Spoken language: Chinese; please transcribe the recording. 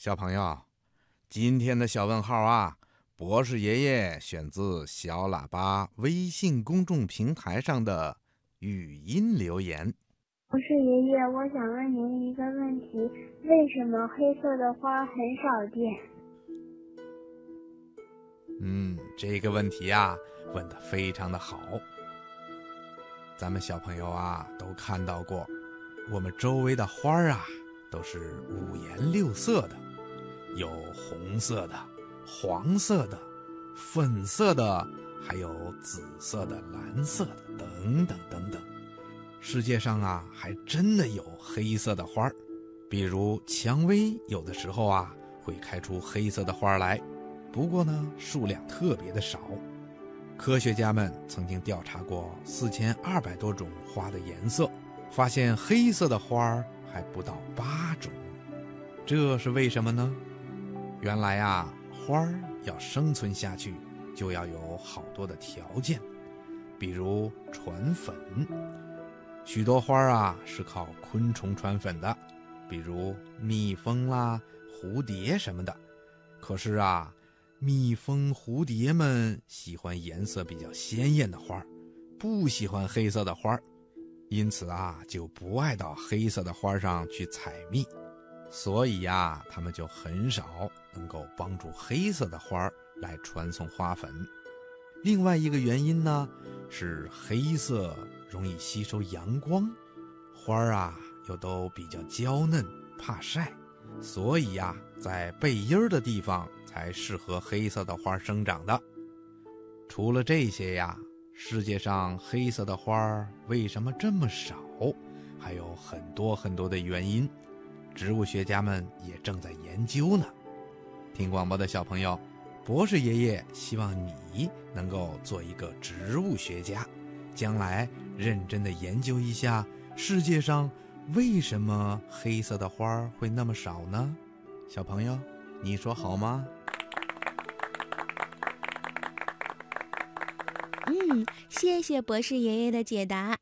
小朋友，今天的小问号啊，博士爷爷选自小喇叭微信公众平台上的语音留言。博士爷爷，我想问您一个问题：为什么黑色的花很少见？嗯，这个问题呀，问的非常的好。咱们小朋友啊，都看到过，我们周围的花儿啊，都是五颜六色的。有红色的、黄色的、粉色的，还有紫色的、蓝色的，等等等等。世界上啊，还真的有黑色的花儿，比如蔷薇，有的时候啊会开出黑色的花来，不过呢数量特别的少。科学家们曾经调查过四千二百多种花的颜色，发现黑色的花儿还不到八种，这是为什么呢？原来啊，花儿要生存下去，就要有好多的条件，比如传粉。许多花儿啊是靠昆虫传粉的，比如蜜蜂啦、蝴蝶什么的。可是啊，蜜蜂、蝴蝶们喜欢颜色比较鲜艳的花儿，不喜欢黑色的花儿，因此啊，就不爱到黑色的花上去采蜜。所以呀，它们就很少能够帮助黑色的花儿来传送花粉。另外一个原因呢，是黑色容易吸收阳光，花儿啊又都比较娇嫩，怕晒，所以呀，在背阴儿的地方才适合黑色的花生长的。除了这些呀，世界上黑色的花儿为什么这么少？还有很多很多的原因。植物学家们也正在研究呢。听广播的小朋友，博士爷爷希望你能够做一个植物学家，将来认真的研究一下世界上为什么黑色的花会那么少呢？小朋友，你说好吗？嗯，谢谢博士爷爷的解答。